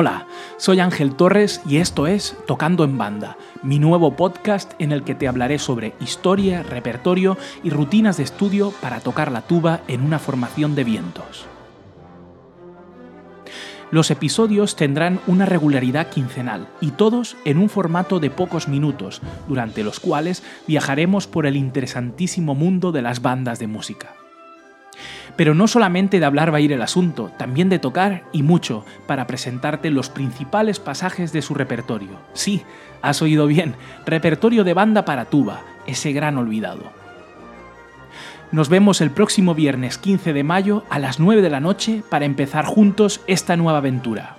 Hola, soy Ángel Torres y esto es Tocando en Banda, mi nuevo podcast en el que te hablaré sobre historia, repertorio y rutinas de estudio para tocar la tuba en una formación de vientos. Los episodios tendrán una regularidad quincenal y todos en un formato de pocos minutos, durante los cuales viajaremos por el interesantísimo mundo de las bandas de música. Pero no solamente de hablar va a ir el asunto, también de tocar y mucho para presentarte los principales pasajes de su repertorio. Sí, has oído bien, repertorio de banda para tuba, ese gran olvidado. Nos vemos el próximo viernes 15 de mayo a las 9 de la noche para empezar juntos esta nueva aventura.